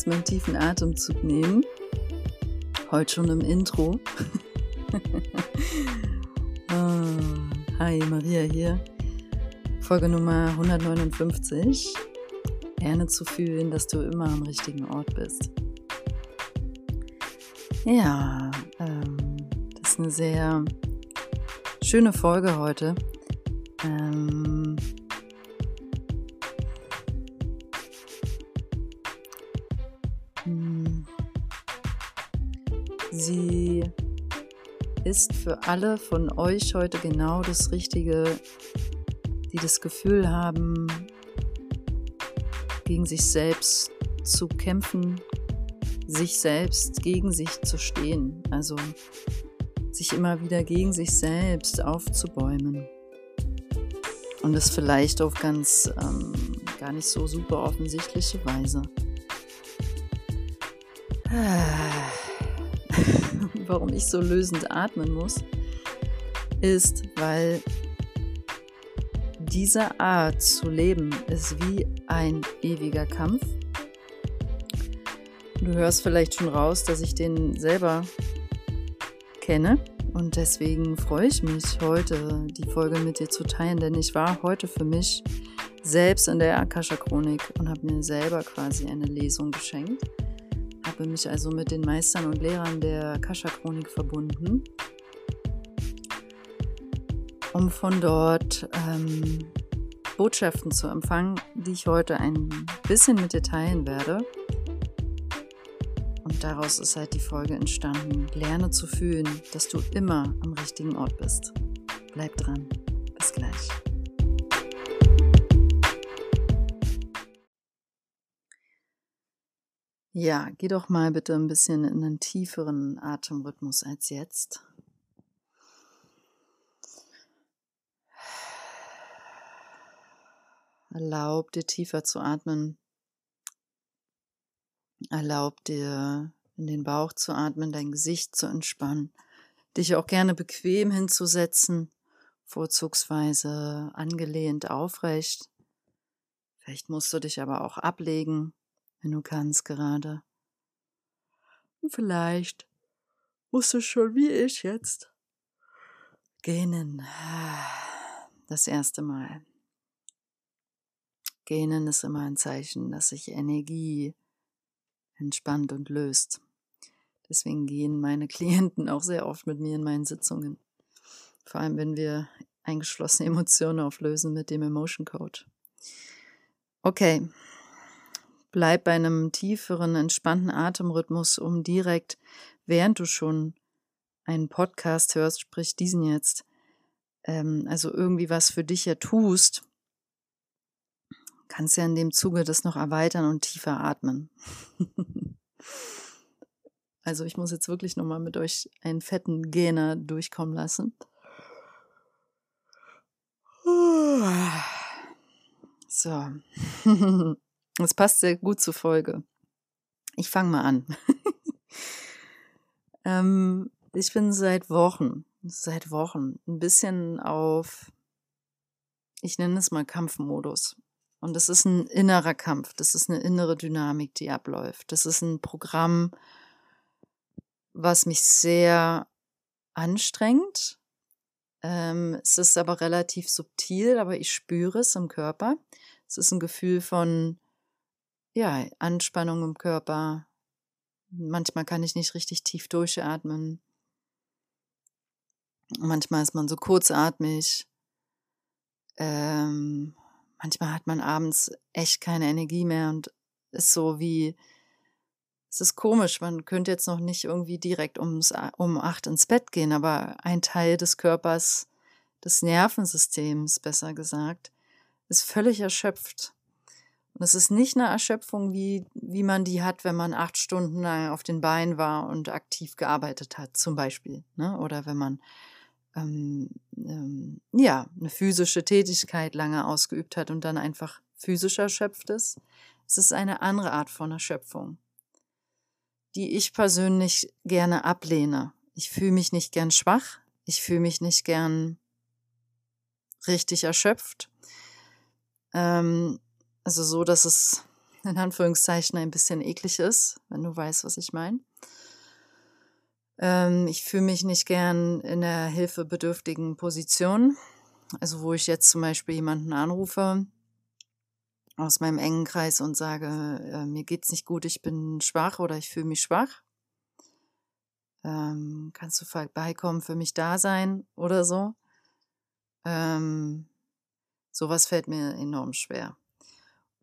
erstmal einen tiefen Atemzug nehmen. Heute schon im Intro. oh, hi, Maria hier. Folge Nummer 159. Gerne zu fühlen, dass du immer am richtigen Ort bist. Ja, ähm, das ist eine sehr schöne Folge heute. Ähm, ist für alle von euch heute genau das Richtige, die das Gefühl haben, gegen sich selbst zu kämpfen, sich selbst gegen sich zu stehen, also sich immer wieder gegen sich selbst aufzubäumen. Und das vielleicht auf ganz ähm, gar nicht so super offensichtliche Weise. Ah warum ich so lösend atmen muss, ist, weil diese Art zu leben ist wie ein ewiger Kampf. Du hörst vielleicht schon raus, dass ich den selber kenne und deswegen freue ich mich heute, die Folge mit dir zu teilen, denn ich war heute für mich selbst in der Akasha Chronik und habe mir selber quasi eine Lesung geschenkt habe mich also mit den Meistern und Lehrern der Kascha-Chronik verbunden, um von dort ähm, Botschaften zu empfangen, die ich heute ein bisschen mit dir teilen werde. Und daraus ist halt die Folge entstanden. Lerne zu fühlen, dass du immer am richtigen Ort bist. Bleib dran. Bis gleich. Ja, geh doch mal bitte ein bisschen in einen tieferen Atemrhythmus als jetzt. Erlaub dir tiefer zu atmen. Erlaub dir in den Bauch zu atmen, dein Gesicht zu entspannen, dich auch gerne bequem hinzusetzen, vorzugsweise angelehnt aufrecht. Vielleicht musst du dich aber auch ablegen wenn du kannst gerade. Und vielleicht musst du schon wie ich jetzt gähnen. Das erste Mal. Gähnen ist immer ein Zeichen, dass sich Energie entspannt und löst. Deswegen gehen meine Klienten auch sehr oft mit mir in meinen Sitzungen. Vor allem, wenn wir eingeschlossene Emotionen auflösen mit dem Emotion Code. Okay, Bleib bei einem tieferen, entspannten Atemrhythmus, um direkt, während du schon einen Podcast hörst, sprich diesen jetzt, ähm, also irgendwie was für dich ja tust, kannst ja in dem Zuge das noch erweitern und tiefer atmen. also ich muss jetzt wirklich nochmal mit euch einen fetten Gähner durchkommen lassen. So. Das passt sehr gut zur Folge. Ich fange mal an. ähm, ich bin seit Wochen, seit Wochen ein bisschen auf, ich nenne es mal Kampfmodus. Und das ist ein innerer Kampf, das ist eine innere Dynamik, die abläuft. Das ist ein Programm, was mich sehr anstrengt. Ähm, es ist aber relativ subtil, aber ich spüre es im Körper. Es ist ein Gefühl von ja, Anspannung im Körper. Manchmal kann ich nicht richtig tief durchatmen. Manchmal ist man so kurzatmig. Ähm, manchmal hat man abends echt keine Energie mehr und ist so wie, es ist komisch, man könnte jetzt noch nicht irgendwie direkt ums, um acht ins Bett gehen, aber ein Teil des Körpers, des Nervensystems besser gesagt, ist völlig erschöpft. Es ist nicht eine Erschöpfung, wie, wie man die hat, wenn man acht Stunden lang auf den Beinen war und aktiv gearbeitet hat, zum Beispiel. Ne? Oder wenn man ähm, ähm, ja, eine physische Tätigkeit lange ausgeübt hat und dann einfach physisch erschöpft ist. Es ist eine andere Art von Erschöpfung, die ich persönlich gerne ablehne. Ich fühle mich nicht gern schwach, ich fühle mich nicht gern richtig erschöpft. Ähm, also so, dass es in Anführungszeichen ein bisschen eklig ist, wenn du weißt, was ich meine. Ähm, ich fühle mich nicht gern in der hilfebedürftigen Position. Also wo ich jetzt zum Beispiel jemanden anrufe aus meinem engen Kreis und sage, äh, mir geht's nicht gut, ich bin schwach oder ich fühle mich schwach. Ähm, kannst du vorbeikommen, für mich da sein oder so? Ähm, sowas fällt mir enorm schwer.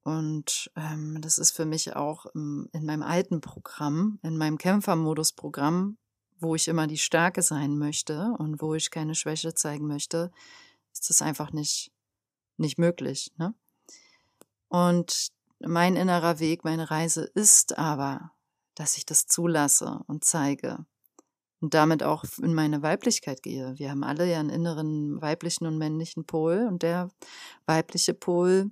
Und ähm, das ist für mich auch im, in meinem alten Programm, in meinem Kämpfermodus-Programm, wo ich immer die Starke sein möchte und wo ich keine Schwäche zeigen möchte, ist das einfach nicht, nicht möglich. Ne? Und mein innerer Weg, meine Reise ist aber, dass ich das zulasse und zeige und damit auch in meine Weiblichkeit gehe. Wir haben alle ja einen inneren weiblichen und männlichen Pol und der weibliche Pol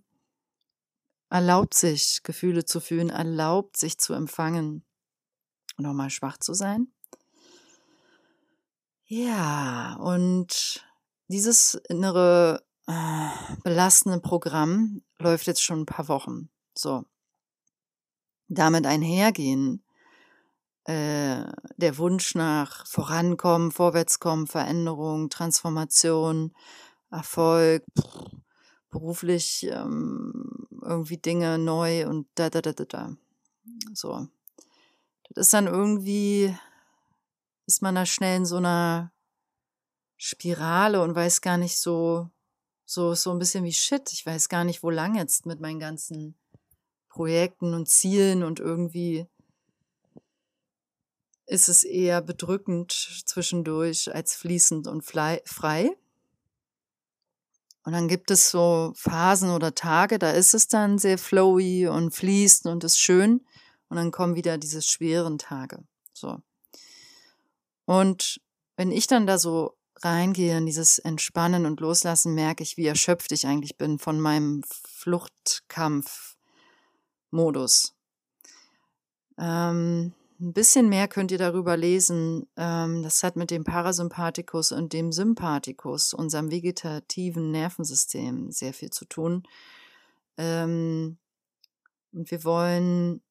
erlaubt sich, Gefühle zu fühlen, erlaubt sich zu empfangen und auch mal schwach zu sein. Ja, und dieses innere äh, belastende Programm läuft jetzt schon ein paar Wochen. So. Damit einhergehen äh, der Wunsch nach Vorankommen, Vorwärtskommen, Veränderung, Transformation, Erfolg, beruflich ähm, irgendwie Dinge neu und da, da, da, da, da. So. Das ist dann irgendwie, ist man da schnell in so einer Spirale und weiß gar nicht so, so, so ein bisschen wie Shit. Ich weiß gar nicht, wo lang jetzt mit meinen ganzen Projekten und Zielen und irgendwie ist es eher bedrückend zwischendurch als fließend und frei. Und dann gibt es so Phasen oder Tage, da ist es dann sehr flowy und fließend und ist schön. Und dann kommen wieder diese schweren Tage. So. Und wenn ich dann da so reingehe in dieses Entspannen und Loslassen, merke ich, wie erschöpft ich eigentlich bin von meinem Fluchtkampf-Modus. Ähm, ein bisschen mehr könnt ihr darüber lesen. Ähm, das hat mit dem Parasympathikus und dem Sympathikus, unserem vegetativen Nervensystem, sehr viel zu tun. Ähm, und wir wollen,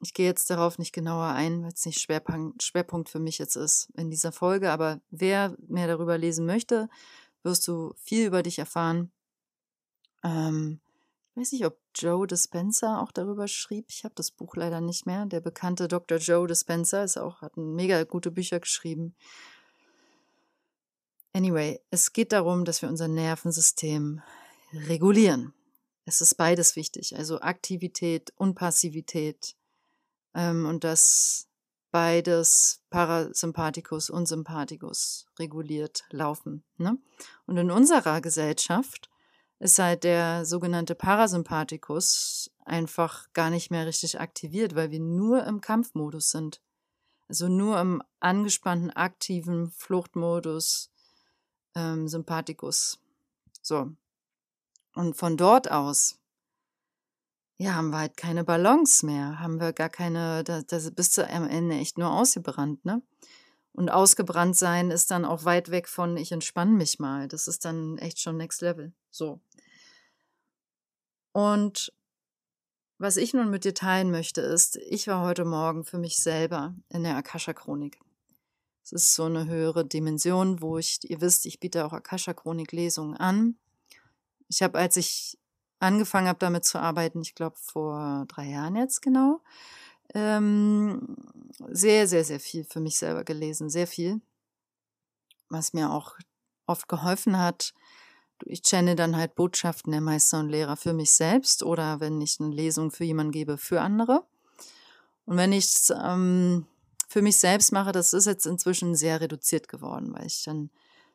ich gehe jetzt darauf nicht genauer ein, weil es nicht Schwerpunkt, Schwerpunkt für mich jetzt ist in dieser Folge, aber wer mehr darüber lesen möchte, wirst du viel über dich erfahren. Ähm, weiß nicht, ob Joe Dispenza auch darüber schrieb. Ich habe das Buch leider nicht mehr. Der bekannte Dr. Joe Dispenza ist auch, hat mega gute Bücher geschrieben. Anyway, es geht darum, dass wir unser Nervensystem regulieren. Es ist beides wichtig, also Aktivität und Passivität. Ähm, und dass beides Parasympathikus und Sympathikus reguliert laufen. Ne? Und in unserer Gesellschaft ist halt der sogenannte Parasympathikus einfach gar nicht mehr richtig aktiviert, weil wir nur im Kampfmodus sind. Also nur im angespannten, aktiven Fluchtmodus ähm, Sympathikus. So. Und von dort aus, ja, haben wir halt keine Balance mehr, haben wir gar keine, da, da bist du am Ende echt nur ausgebrannt, ne? Und ausgebrannt sein ist dann auch weit weg von, ich entspanne mich mal. Das ist dann echt schon Next Level. So. Und was ich nun mit dir teilen möchte, ist, ich war heute Morgen für mich selber in der Akasha-Chronik. Es ist so eine höhere Dimension, wo ich, ihr wisst, ich biete auch Akasha-Chronik-Lesungen an. Ich habe, als ich angefangen habe, damit zu arbeiten, ich glaube vor drei Jahren jetzt genau, ähm, sehr, sehr, sehr viel für mich selber gelesen, sehr viel, was mir auch oft geholfen hat. Ich channel dann halt Botschaften der Meister und Lehrer für mich selbst oder wenn ich eine Lesung für jemanden gebe, für andere. Und wenn ich es ähm, für mich selbst mache, das ist jetzt inzwischen sehr reduziert geworden, weil ich dann,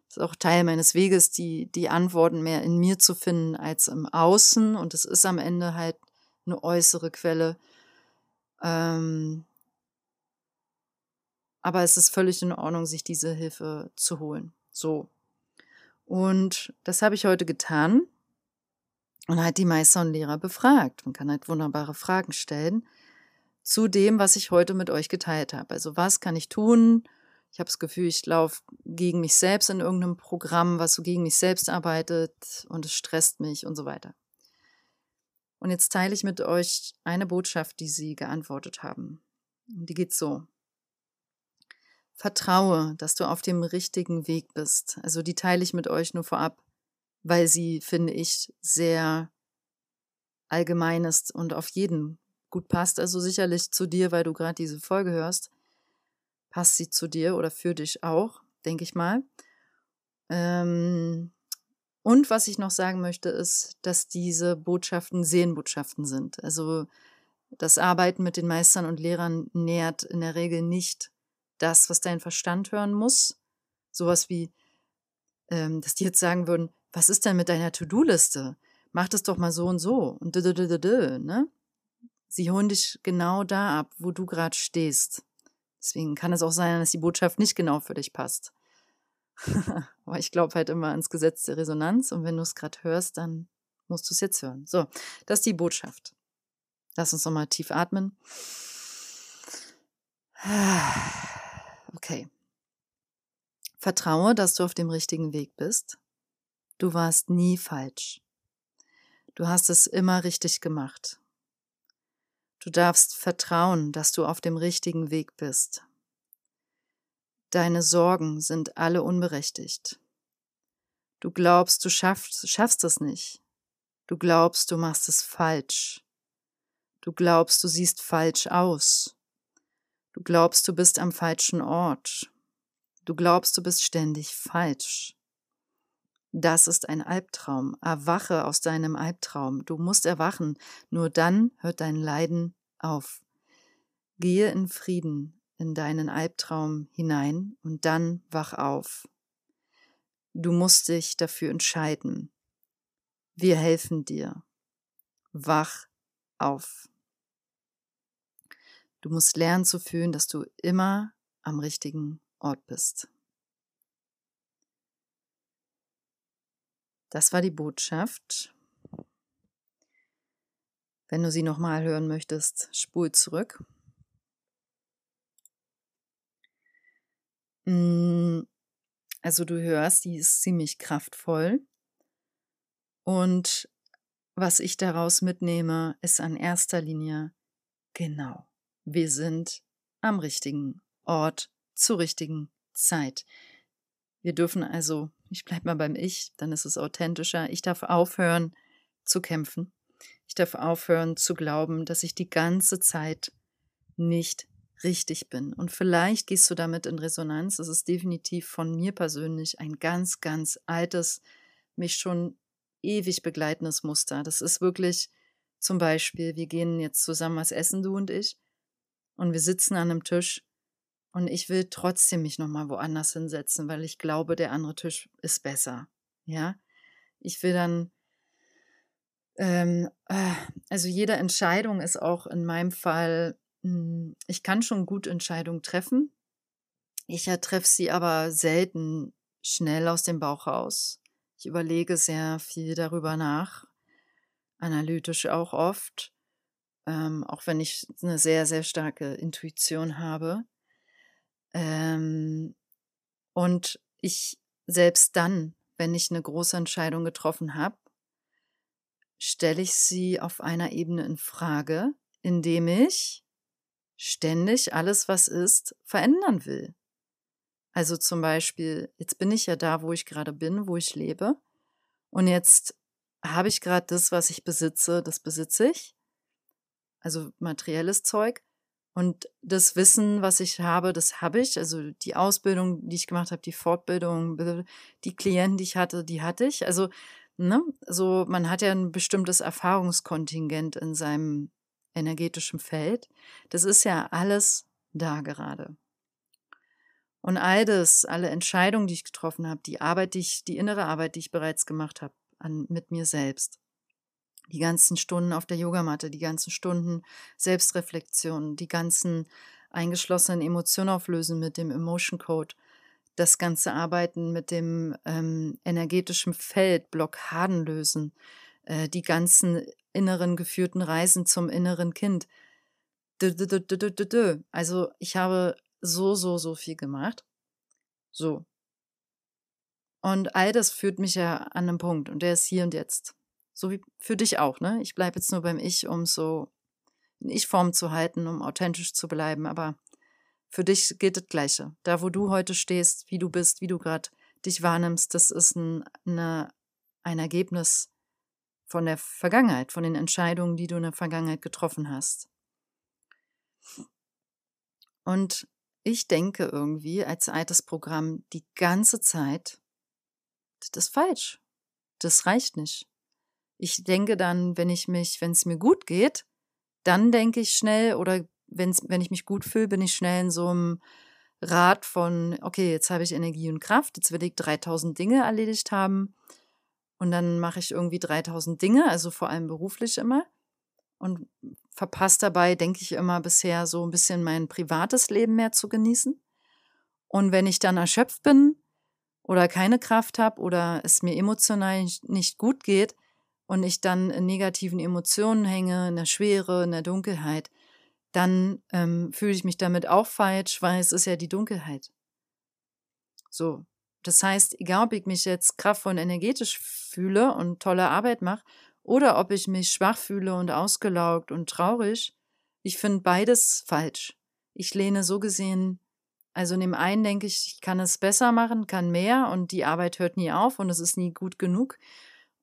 das ist auch Teil meines Weges, die, die Antworten mehr in mir zu finden als im Außen. Und es ist am Ende halt eine äußere Quelle ähm, aber es ist völlig in Ordnung, sich diese Hilfe zu holen. So. Und das habe ich heute getan und halt die Meister und Lehrer befragt. Man kann halt wunderbare Fragen stellen zu dem, was ich heute mit euch geteilt habe. Also was kann ich tun? Ich habe das Gefühl, ich laufe gegen mich selbst in irgendeinem Programm, was so gegen mich selbst arbeitet und es stresst mich und so weiter. Und jetzt teile ich mit euch eine Botschaft, die sie geantwortet haben. Die geht so. Vertraue, dass du auf dem richtigen Weg bist. Also die teile ich mit euch nur vorab, weil sie, finde ich, sehr allgemein ist und auf jeden gut passt. Also sicherlich zu dir, weil du gerade diese Folge hörst, passt sie zu dir oder für dich auch, denke ich mal. Ähm, und was ich noch sagen möchte, ist, dass diese Botschaften Seelenbotschaften sind. Also das Arbeiten mit den Meistern und Lehrern nährt in der Regel nicht das, was dein Verstand hören muss. Sowas wie, ähm, dass die jetzt sagen würden, was ist denn mit deiner To-Do-Liste? Mach das doch mal so und so. Und d -d -d -d -d, ne? Sie holen dich genau da ab, wo du gerade stehst. Deswegen kann es auch sein, dass die Botschaft nicht genau für dich passt. Aber ich glaube halt immer ans Gesetz der Resonanz und wenn du es gerade hörst, dann musst du es jetzt hören. So, das ist die Botschaft. Lass uns nochmal tief atmen. Okay. Vertraue, dass du auf dem richtigen Weg bist. Du warst nie falsch. Du hast es immer richtig gemacht. Du darfst vertrauen, dass du auf dem richtigen Weg bist. Deine Sorgen sind alle unberechtigt. Du glaubst, du schaffst, schaffst es nicht. Du glaubst, du machst es falsch. Du glaubst, du siehst falsch aus. Du glaubst, du bist am falschen Ort. Du glaubst, du bist ständig falsch. Das ist ein Albtraum. Erwache aus deinem Albtraum. Du musst erwachen. Nur dann hört dein Leiden auf. Gehe in Frieden in deinen Albtraum hinein und dann wach auf. Du musst dich dafür entscheiden. Wir helfen dir. Wach auf. Du musst lernen zu fühlen, dass du immer am richtigen Ort bist. Das war die Botschaft. Wenn du sie nochmal hören möchtest, spul zurück. Also du hörst, die ist ziemlich kraftvoll. Und was ich daraus mitnehme, ist an erster Linie genau wir sind am richtigen Ort zur richtigen Zeit. Wir dürfen also, ich bleibe mal beim Ich, dann ist es authentischer. Ich darf aufhören zu kämpfen. Ich darf aufhören zu glauben, dass ich die ganze Zeit nicht richtig bin. Und vielleicht gehst du damit in Resonanz. Es ist definitiv von mir persönlich ein ganz, ganz altes, mich schon ewig begleitendes Muster. Das ist wirklich zum Beispiel, wir gehen jetzt zusammen was essen, du und ich und wir sitzen an einem Tisch und ich will trotzdem mich nochmal woanders hinsetzen, weil ich glaube, der andere Tisch ist besser. Ja, ich will dann, ähm, äh, also jede Entscheidung ist auch in meinem Fall, ich kann schon gut Entscheidungen treffen. Ich treffe sie aber selten schnell aus dem Bauch raus. Ich überlege sehr viel darüber nach, analytisch auch oft ähm, auch wenn ich eine sehr, sehr starke Intuition habe. Ähm, und ich selbst dann, wenn ich eine große Entscheidung getroffen habe, stelle ich sie auf einer Ebene in Frage, indem ich ständig alles, was ist, verändern will. Also zum Beispiel, jetzt bin ich ja da, wo ich gerade bin, wo ich lebe. Und jetzt habe ich gerade das, was ich besitze, das besitze ich also materielles Zeug. Und das Wissen, was ich habe, das habe ich. Also die Ausbildung, die ich gemacht habe, die Fortbildung, die Klienten, die ich hatte, die hatte ich. Also, ne, so, man hat ja ein bestimmtes Erfahrungskontingent in seinem energetischen Feld. Das ist ja alles da gerade. Und all das, alle Entscheidungen, die ich getroffen habe, die Arbeit, die ich, die innere Arbeit, die ich bereits gemacht habe, an, mit mir selbst, die ganzen Stunden auf der Yogamatte, die ganzen Stunden Selbstreflexion, die ganzen eingeschlossenen Emotionen auflösen mit dem Emotion Code, das ganze Arbeiten mit dem ähm, energetischen Feld, Blockaden lösen, äh, die ganzen inneren geführten Reisen zum inneren Kind. Also ich habe so, so, so viel gemacht. So. Und all das führt mich ja an einen Punkt und der ist hier und jetzt. So wie für dich auch, ne? Ich bleibe jetzt nur beim Ich, um so in Ich-Form zu halten, um authentisch zu bleiben. Aber für dich gilt das Gleiche. Da, wo du heute stehst, wie du bist, wie du gerade dich wahrnimmst, das ist ein, eine, ein Ergebnis von der Vergangenheit, von den Entscheidungen, die du in der Vergangenheit getroffen hast. Und ich denke irgendwie als altes Programm die ganze Zeit, das ist falsch. Das reicht nicht. Ich denke dann, wenn ich mich, wenn es mir gut geht, dann denke ich schnell oder wenn's, wenn ich mich gut fühle, bin ich schnell in so einem Rad von, okay, jetzt habe ich Energie und Kraft, jetzt will ich 3000 Dinge erledigt haben und dann mache ich irgendwie 3000 Dinge, also vor allem beruflich immer und verpasse dabei, denke ich immer bisher so ein bisschen mein privates Leben mehr zu genießen. Und wenn ich dann erschöpft bin oder keine Kraft habe oder es mir emotional nicht gut geht und ich dann in negativen Emotionen hänge, in der Schwere, in der Dunkelheit, dann ähm, fühle ich mich damit auch falsch, weil es ist ja die Dunkelheit. So. Das heißt, egal ob ich mich jetzt kraftvoll und energetisch fühle und tolle Arbeit mache oder ob ich mich schwach fühle und ausgelaugt und traurig, ich finde beides falsch. Ich lehne so gesehen, also in dem einen denke ich, ich kann es besser machen, kann mehr und die Arbeit hört nie auf und es ist nie gut genug.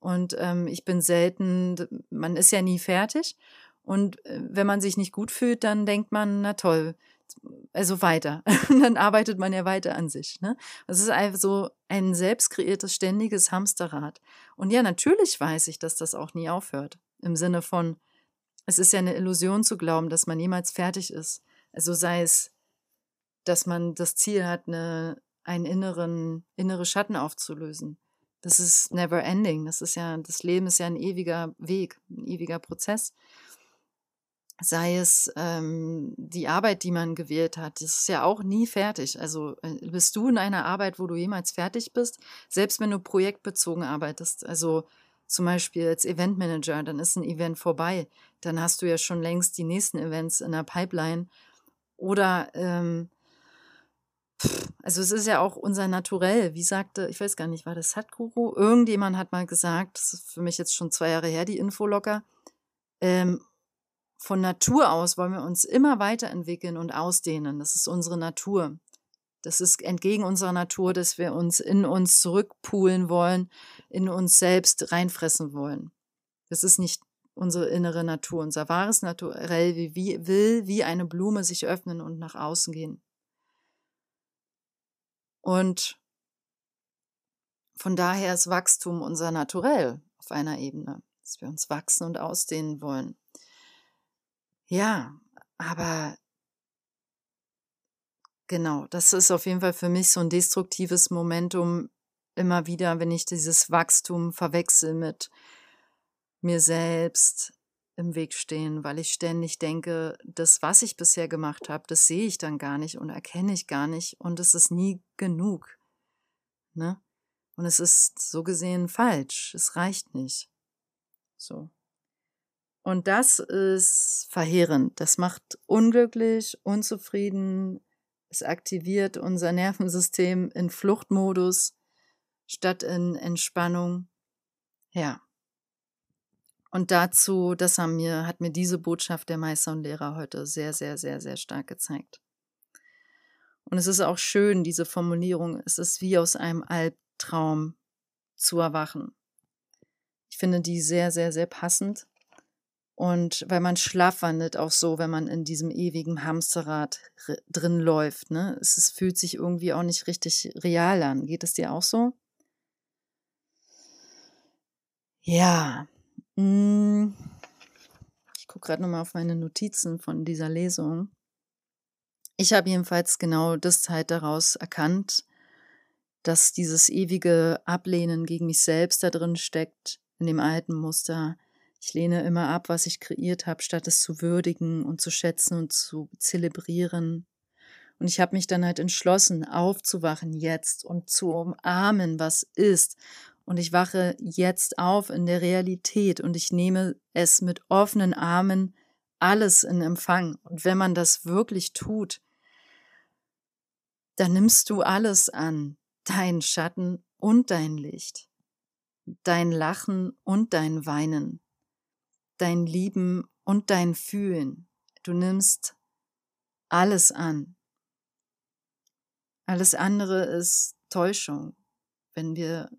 Und ähm, ich bin selten, man ist ja nie fertig. Und äh, wenn man sich nicht gut fühlt, dann denkt man, na toll, also weiter. Und dann arbeitet man ja weiter an sich. Ne? Es ist einfach so ein selbst kreiertes, ständiges Hamsterrad. Und ja, natürlich weiß ich, dass das auch nie aufhört. Im Sinne von, es ist ja eine Illusion zu glauben, dass man jemals fertig ist. Also sei es, dass man das Ziel hat, eine, einen inneren, innere Schatten aufzulösen. Das ist never ending. Das ist ja, das Leben ist ja ein ewiger Weg, ein ewiger Prozess sei es ähm, die Arbeit, die man gewählt hat, das ist ja auch nie fertig. Also äh, bist du in einer Arbeit, wo du jemals fertig bist, selbst wenn du projektbezogen arbeitest, also zum Beispiel als Eventmanager, dann ist ein Event vorbei, dann hast du ja schon längst die nächsten Events in der Pipeline. Oder ähm, also es ist ja auch unser Naturell. Wie sagte, ich weiß gar nicht, war das Satguru? Irgendjemand hat mal gesagt, das ist für mich jetzt schon zwei Jahre her, die Info locker, ähm, von Natur aus wollen wir uns immer weiterentwickeln und ausdehnen. Das ist unsere Natur. Das ist entgegen unserer Natur, dass wir uns in uns zurückpulen wollen, in uns selbst reinfressen wollen. Das ist nicht unsere innere Natur. Unser wahres Naturell will wie eine Blume sich öffnen und nach außen gehen. Und von daher ist Wachstum unser Naturell auf einer Ebene, dass wir uns wachsen und ausdehnen wollen. Ja, aber genau, das ist auf jeden Fall für mich so ein destruktives Momentum immer wieder, wenn ich dieses Wachstum verwechsel mit mir selbst im Weg stehen, weil ich ständig denke, das, was ich bisher gemacht habe, das sehe ich dann gar nicht und erkenne ich gar nicht und es ist nie genug. Ne? Und es ist so gesehen falsch. Es reicht nicht. So. Und das ist verheerend. Das macht unglücklich, unzufrieden. Es aktiviert unser Nervensystem in Fluchtmodus statt in Entspannung. Ja. Und dazu, das haben mir, hat mir diese Botschaft der Meister und Lehrer heute sehr, sehr, sehr, sehr stark gezeigt. Und es ist auch schön, diese Formulierung, es ist wie aus einem Albtraum zu erwachen. Ich finde die sehr, sehr, sehr passend. Und weil man schlafwandelt auch so, wenn man in diesem ewigen Hamsterrad drin läuft. Ne? Es, es fühlt sich irgendwie auch nicht richtig real an. Geht es dir auch so? Ja. Hm. Ich gucke gerade nochmal auf meine Notizen von dieser Lesung. Ich habe jedenfalls genau das halt daraus erkannt, dass dieses ewige Ablehnen gegen mich selbst da drin steckt, in dem alten Muster ich lehne immer ab, was ich kreiert habe, statt es zu würdigen und zu schätzen und zu zelebrieren. Und ich habe mich dann halt entschlossen, aufzuwachen jetzt und zu umarmen, was ist. Und ich wache jetzt auf in der Realität und ich nehme es mit offenen Armen alles in Empfang. Und wenn man das wirklich tut, dann nimmst du alles an, dein Schatten und dein Licht. dein Lachen und dein Weinen, dein Lieben und dein Fühlen. Du nimmst alles an. Alles andere ist Täuschung, wenn wir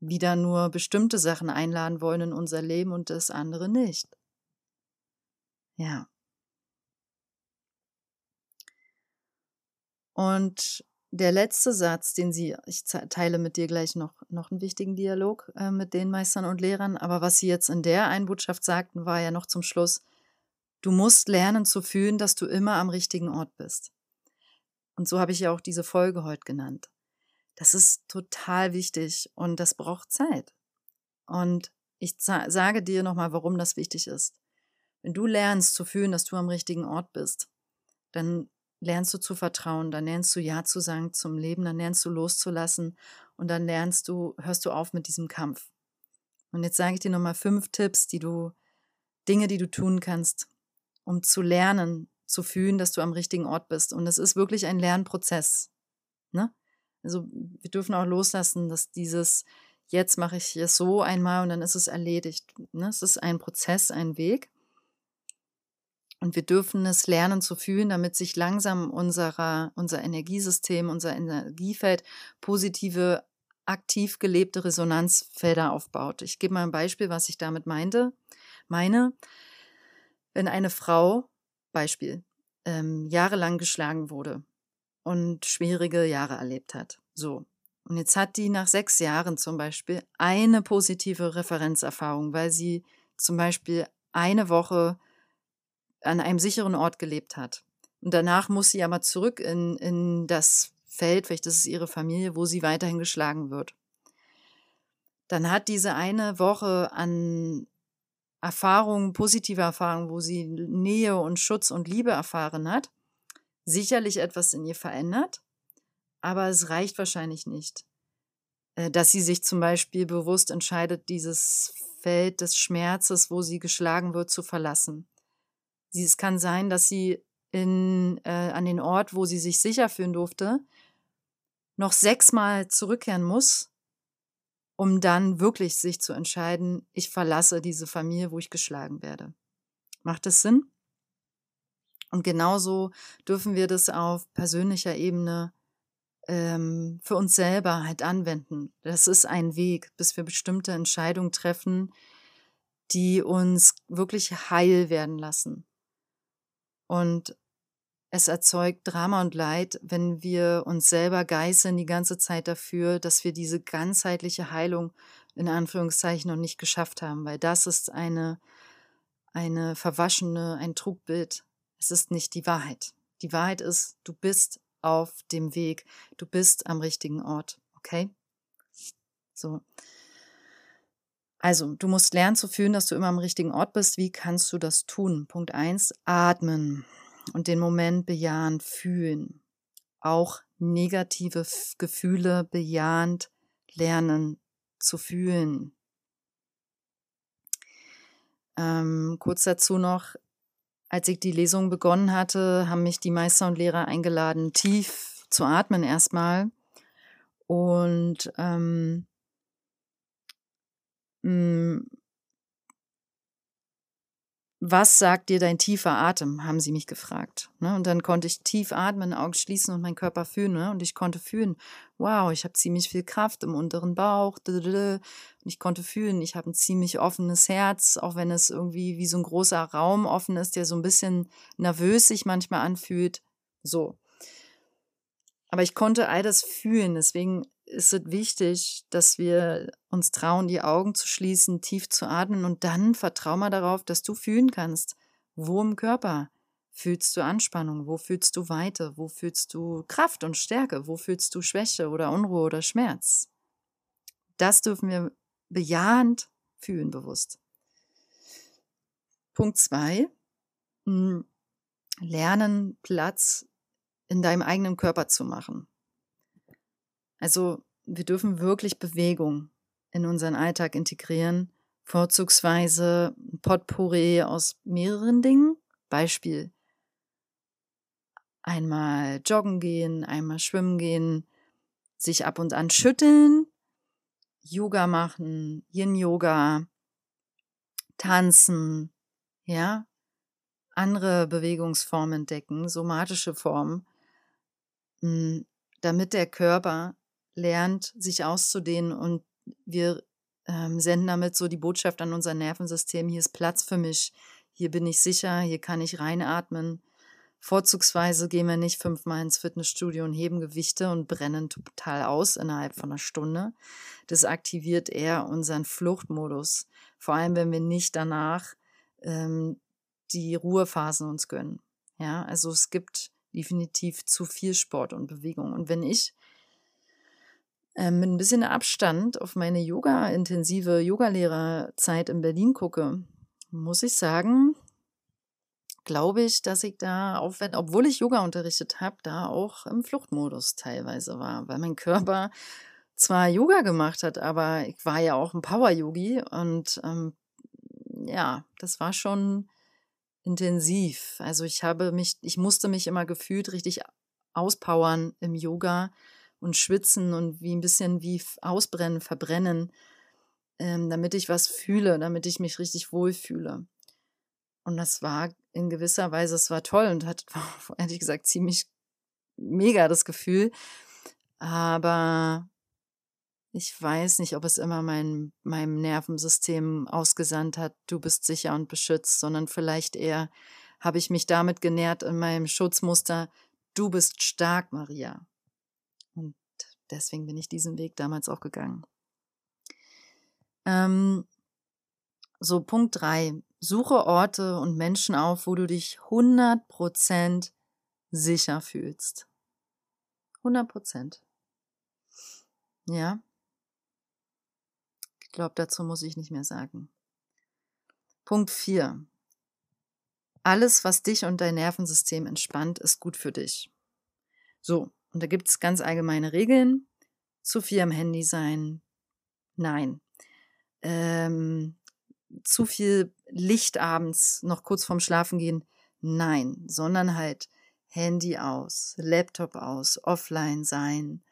wieder nur bestimmte Sachen einladen wollen in unser Leben und das andere nicht. Ja. Und der letzte Satz, den sie, ich teile mit dir gleich noch, noch einen wichtigen Dialog äh, mit den Meistern und Lehrern, aber was sie jetzt in der Einbotschaft sagten, war ja noch zum Schluss, du musst lernen zu fühlen, dass du immer am richtigen Ort bist. Und so habe ich ja auch diese Folge heute genannt. Das ist total wichtig und das braucht Zeit. Und ich sage dir nochmal, warum das wichtig ist. Wenn du lernst zu fühlen, dass du am richtigen Ort bist, dann lernst du zu vertrauen, dann lernst du Ja zu sagen zum Leben, dann lernst du loszulassen und dann lernst du, hörst du auf mit diesem Kampf. Und jetzt sage ich dir nochmal fünf Tipps, die du, Dinge, die du tun kannst, um zu lernen, zu fühlen, dass du am richtigen Ort bist. Und es ist wirklich ein Lernprozess. Ne? Also wir dürfen auch loslassen, dass dieses, jetzt mache ich es so einmal und dann ist es erledigt. Ne? Es ist ein Prozess, ein Weg. Und wir dürfen es lernen zu fühlen, damit sich langsam unserer, unser Energiesystem, unser Energiefeld positive, aktiv gelebte Resonanzfelder aufbaut. Ich gebe mal ein Beispiel, was ich damit meinte. Meine, wenn eine Frau, Beispiel, ähm, jahrelang geschlagen wurde und schwierige Jahre erlebt hat. So. Und jetzt hat die nach sechs Jahren zum Beispiel eine positive Referenzerfahrung, weil sie zum Beispiel eine Woche an einem sicheren Ort gelebt hat. Und danach muss sie aber zurück in, in das Feld, vielleicht ist ihre Familie, wo sie weiterhin geschlagen wird. Dann hat diese eine Woche an Erfahrungen, positive Erfahrungen, wo sie Nähe und Schutz und Liebe erfahren hat, sicherlich etwas in ihr verändert, aber es reicht wahrscheinlich nicht. Äh, dass sie sich zum Beispiel bewusst entscheidet, dieses Feld des Schmerzes, wo sie geschlagen wird, zu verlassen. Es kann sein, dass sie in, äh, an den Ort, wo sie sich sicher fühlen durfte, noch sechsmal zurückkehren muss, um dann wirklich sich zu entscheiden, ich verlasse diese Familie, wo ich geschlagen werde. Macht das Sinn? Und genauso dürfen wir das auf persönlicher Ebene ähm, für uns selber halt anwenden. Das ist ein Weg, bis wir bestimmte Entscheidungen treffen, die uns wirklich heil werden lassen. Und es erzeugt Drama und Leid, wenn wir uns selber geißeln die ganze Zeit dafür, dass wir diese ganzheitliche Heilung in Anführungszeichen noch nicht geschafft haben, weil das ist eine, eine verwaschene, ein Trugbild. Es ist nicht die Wahrheit. Die Wahrheit ist, du bist auf dem Weg, du bist am richtigen Ort, okay? So. Also, du musst lernen zu fühlen, dass du immer am richtigen Ort bist. Wie kannst du das tun? Punkt 1, atmen und den Moment bejahend fühlen. Auch negative Gefühle bejahend lernen zu fühlen. Ähm, kurz dazu noch, als ich die Lesung begonnen hatte, haben mich die Meister und Lehrer eingeladen, tief zu atmen erstmal. Und ähm, hm. Was sagt dir dein tiefer Atem? haben sie mich gefragt. Ne? Und dann konnte ich tief atmen, Augen schließen und meinen Körper fühlen. Ne? Und ich konnte fühlen, wow, ich habe ziemlich viel Kraft im unteren Bauch. Und ich konnte fühlen, ich habe ein ziemlich offenes Herz, auch wenn es irgendwie wie so ein großer Raum offen ist, der so ein bisschen nervös sich manchmal anfühlt. So. Aber ich konnte all das fühlen. Deswegen ist es wichtig, dass wir uns trauen, die Augen zu schließen, tief zu atmen und dann vertrau mal darauf, dass du fühlen kannst, wo im Körper fühlst du Anspannung, wo fühlst du Weite, wo fühlst du Kraft und Stärke, wo fühlst du Schwäche oder Unruhe oder Schmerz. Das dürfen wir bejahend fühlen, bewusst. Punkt zwei: hm, Lernen Platz in deinem eigenen Körper zu machen. Also wir dürfen wirklich Bewegung in unseren Alltag integrieren, vorzugsweise Potpourri aus mehreren Dingen. Beispiel einmal joggen gehen, einmal schwimmen gehen, sich ab und an schütteln, Yoga machen, Yin-Yoga, tanzen, ja, andere Bewegungsformen entdecken, somatische Formen, hm, damit der Körper lernt, sich auszudehnen und wir ähm, senden damit so die Botschaft an unser Nervensystem, hier ist Platz für mich, hier bin ich sicher, hier kann ich reinatmen. Vorzugsweise gehen wir nicht fünfmal ins Fitnessstudio und heben Gewichte und brennen total aus innerhalb von einer Stunde. Das aktiviert eher unseren Fluchtmodus, vor allem wenn wir nicht danach ähm, die Ruhephasen uns gönnen. Ja, also es gibt definitiv zu viel Sport und Bewegung. Und wenn ich ähm, mit ein bisschen Abstand auf meine Yoga-intensive Yogalehrerzeit in Berlin gucke, muss ich sagen, glaube ich, dass ich da, auch wenn, obwohl ich Yoga unterrichtet habe, da auch im Fluchtmodus teilweise war, weil mein Körper zwar Yoga gemacht hat, aber ich war ja auch ein Power-Yogi und ähm, ja, das war schon intensiv. Also ich habe mich, ich musste mich immer gefühlt richtig auspowern im Yoga und schwitzen und wie ein bisschen wie ausbrennen, verbrennen, ähm, damit ich was fühle, damit ich mich richtig wohlfühle. Und das war in gewisser Weise, es war toll und hat, ehrlich gesagt, ziemlich mega das Gefühl. Aber ich weiß nicht, ob es immer mein, meinem Nervensystem ausgesandt hat, du bist sicher und beschützt, sondern vielleicht eher habe ich mich damit genährt in meinem Schutzmuster, du bist stark, Maria. Deswegen bin ich diesen Weg damals auch gegangen. Ähm, so, Punkt drei: Suche Orte und Menschen auf, wo du dich 100% sicher fühlst. 100%. Ja. Ich glaube, dazu muss ich nicht mehr sagen. Punkt 4. Alles, was dich und dein Nervensystem entspannt, ist gut für dich. So, und da gibt es ganz allgemeine Regeln. Zu viel am Handy sein. Nein. Ähm, zu viel Licht abends noch kurz vorm Schlafen gehen. Nein, sondern halt Handy aus, Laptop aus, offline sein,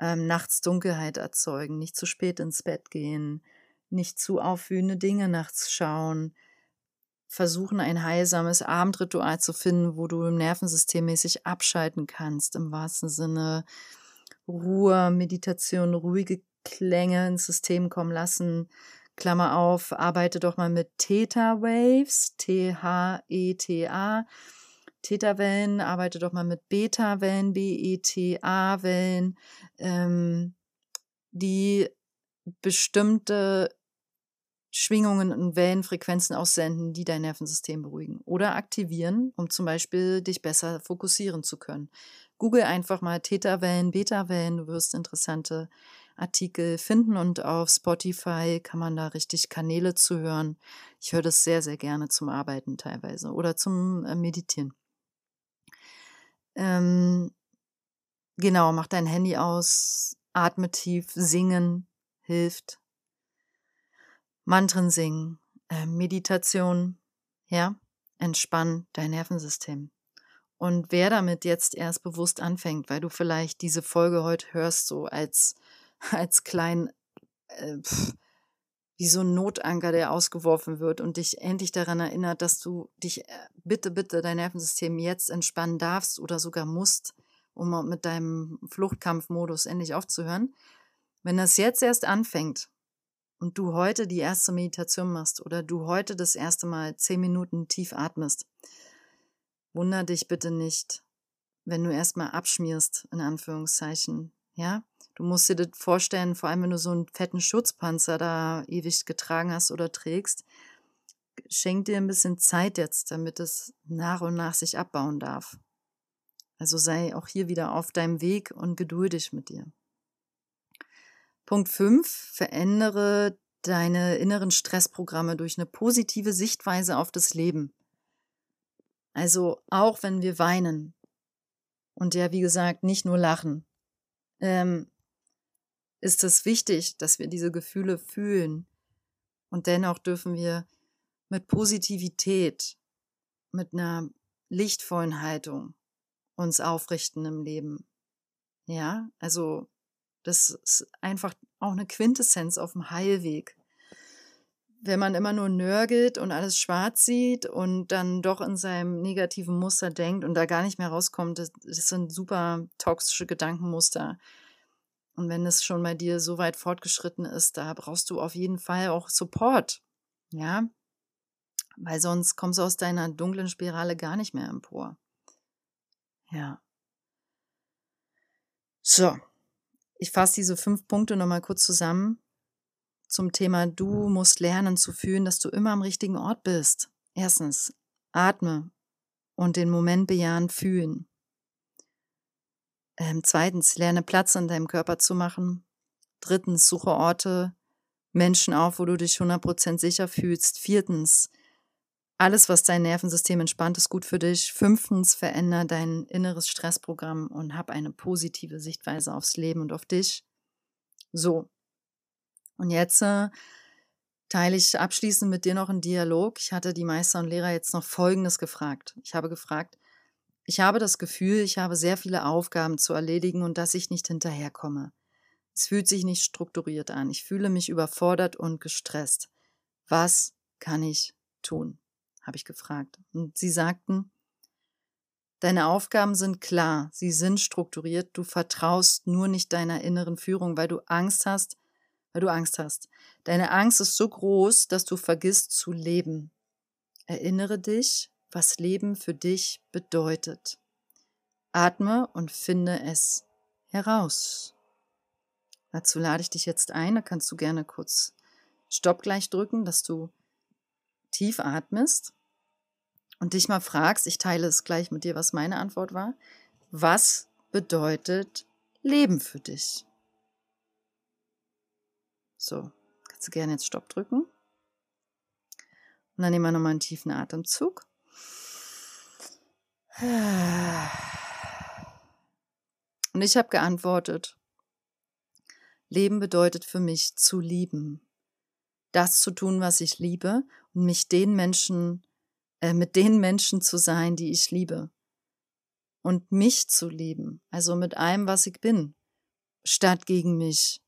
ähm, nachts Dunkelheit erzeugen, nicht zu spät ins Bett gehen, nicht zu aufwühlende Dinge nachts schauen, versuchen ein heilsames Abendritual zu finden, wo du nervensystemmäßig abschalten kannst, im wahrsten Sinne Ruhe, Meditation, ruhige Klänge ins System kommen lassen. Klammer auf, arbeite doch mal mit Theta Waves, T-H-E-T-A. Theta-Wellen, arbeite doch mal mit Beta-Wellen, B-E-T-A-Wellen, ähm, die bestimmte Schwingungen und Wellenfrequenzen aussenden, die dein Nervensystem beruhigen oder aktivieren, um zum Beispiel dich besser fokussieren zu können. Google einfach mal Theta-Wellen, Beta-Wellen, du wirst interessante Artikel finden und auf Spotify kann man da richtig Kanäle zu hören. Ich höre das sehr, sehr gerne zum Arbeiten teilweise oder zum äh, Meditieren. Ähm, genau, mach dein Handy aus, atme tief, singen hilft. Mantren singen, äh, Meditation, ja, entspann dein Nervensystem. Und wer damit jetzt erst bewusst anfängt, weil du vielleicht diese Folge heute hörst, so als, als klein, äh, pff, wie so ein Notanker, der ausgeworfen wird und dich endlich daran erinnert, dass du dich äh, bitte, bitte dein Nervensystem jetzt entspannen darfst oder sogar musst, um mit deinem Fluchtkampfmodus endlich aufzuhören. Wenn das jetzt erst anfängt und du heute die erste Meditation machst oder du heute das erste Mal zehn Minuten tief atmest, Wunder dich bitte nicht, wenn du erstmal abschmierst, in Anführungszeichen. Ja, du musst dir das vorstellen, vor allem wenn du so einen fetten Schutzpanzer da ewig getragen hast oder trägst, schenk dir ein bisschen Zeit jetzt, damit es nach und nach sich abbauen darf. Also sei auch hier wieder auf deinem Weg und geduldig mit dir. Punkt 5. Verändere deine inneren Stressprogramme durch eine positive Sichtweise auf das Leben. Also auch wenn wir weinen und ja, wie gesagt, nicht nur lachen, ähm, ist es wichtig, dass wir diese Gefühle fühlen. Und dennoch dürfen wir mit Positivität, mit einer lichtvollen Haltung uns aufrichten im Leben. Ja, also Das ist einfach auch eine Quintessenz auf dem Heilweg. Wenn man immer nur nörgelt und alles schwarz sieht und dann doch in seinem negativen Muster denkt und da gar nicht mehr rauskommt, das, das sind super toxische Gedankenmuster. Und wenn es schon bei dir so weit fortgeschritten ist, da brauchst du auf jeden Fall auch Support. Ja, weil sonst kommst du aus deiner dunklen Spirale gar nicht mehr empor. Ja. So, ich fasse diese fünf Punkte nochmal kurz zusammen zum Thema, du musst lernen zu fühlen, dass du immer am richtigen Ort bist. Erstens, atme und den Moment bejahend fühlen. Ähm, zweitens, lerne Platz in deinem Körper zu machen. Drittens, suche Orte, Menschen auf, wo du dich 100% sicher fühlst. Viertens, alles, was dein Nervensystem entspannt, ist gut für dich. Fünftens, veränder dein inneres Stressprogramm und hab eine positive Sichtweise aufs Leben und auf dich. So. Und jetzt äh, teile ich abschließend mit dir noch einen Dialog. Ich hatte die Meister und Lehrer jetzt noch Folgendes gefragt. Ich habe gefragt, ich habe das Gefühl, ich habe sehr viele Aufgaben zu erledigen und dass ich nicht hinterherkomme. Es fühlt sich nicht strukturiert an. Ich fühle mich überfordert und gestresst. Was kann ich tun? Habe ich gefragt. Und sie sagten, Deine Aufgaben sind klar, sie sind strukturiert, du vertraust nur nicht deiner inneren Führung, weil du Angst hast, weil du Angst hast. Deine Angst ist so groß, dass du vergisst zu leben. Erinnere dich, was Leben für dich bedeutet. Atme und finde es heraus. Dazu lade ich dich jetzt ein, da kannst du gerne kurz Stopp gleich drücken, dass du tief atmest und dich mal fragst, ich teile es gleich mit dir, was meine Antwort war, was bedeutet Leben für dich? So, kannst du gerne jetzt Stopp drücken. Und dann nehmen wir nochmal einen tiefen Atemzug. Und ich habe geantwortet, Leben bedeutet für mich zu lieben, das zu tun, was ich liebe und mich den Menschen äh, mit den Menschen zu sein, die ich liebe. Und mich zu lieben, also mit allem, was ich bin, statt gegen mich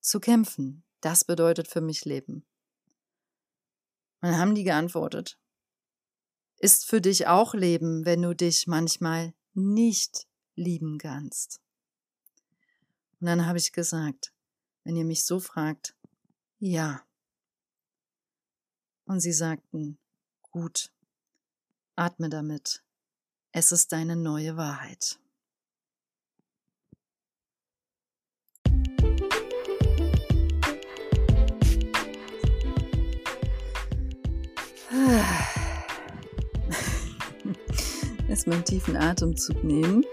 zu kämpfen. Das bedeutet für mich Leben. Und dann haben die geantwortet, ist für dich auch Leben, wenn du dich manchmal nicht lieben kannst. Und dann habe ich gesagt, wenn ihr mich so fragt, ja. Und sie sagten, gut. Atme damit. Es ist deine neue Wahrheit. Erstmal einen tiefen Atemzug nehmen.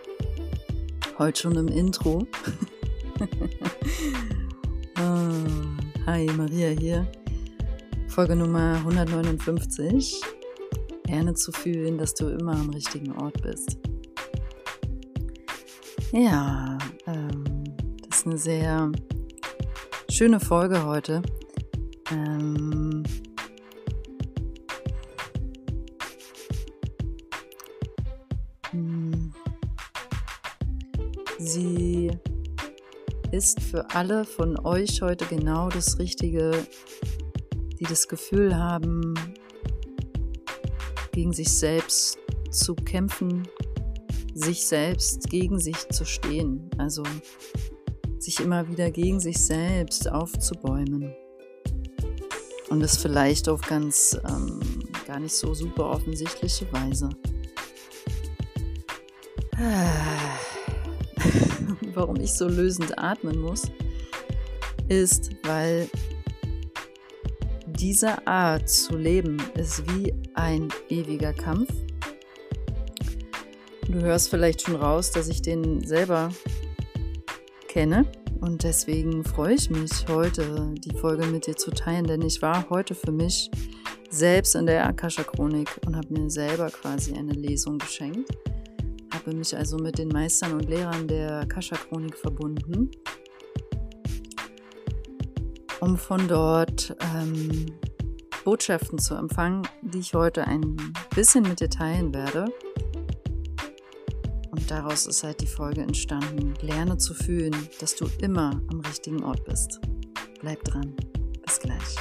Heute schon im Intro. oh, hi, Maria hier. Folge Nummer 159 gerne zu fühlen, dass du immer am richtigen Ort bist. Ja, ähm, das ist eine sehr schöne Folge heute. Ähm, hm, sie ist für alle von euch heute genau das Richtige, die das Gefühl haben, gegen sich selbst zu kämpfen, sich selbst gegen sich zu stehen, also sich immer wieder gegen sich selbst aufzubäumen. Und das vielleicht auf ganz ähm, gar nicht so super offensichtliche Weise. Warum ich so lösend atmen muss, ist, weil diese Art zu leben ist wie ein ewiger Kampf. Du hörst vielleicht schon raus, dass ich den selber kenne und deswegen freue ich mich heute, die Folge mit dir zu teilen, denn ich war heute für mich selbst in der Akasha-Chronik und habe mir selber quasi eine Lesung geschenkt. Habe mich also mit den Meistern und Lehrern der Akasha-Chronik verbunden um von dort ähm, Botschaften zu empfangen, die ich heute ein bisschen mit dir teilen werde. Und Und daraus ist halt die Folge entstanden. Lerne zu fühlen, dass du immer am richtigen Ort bist. Bleib dran. Bis gleich.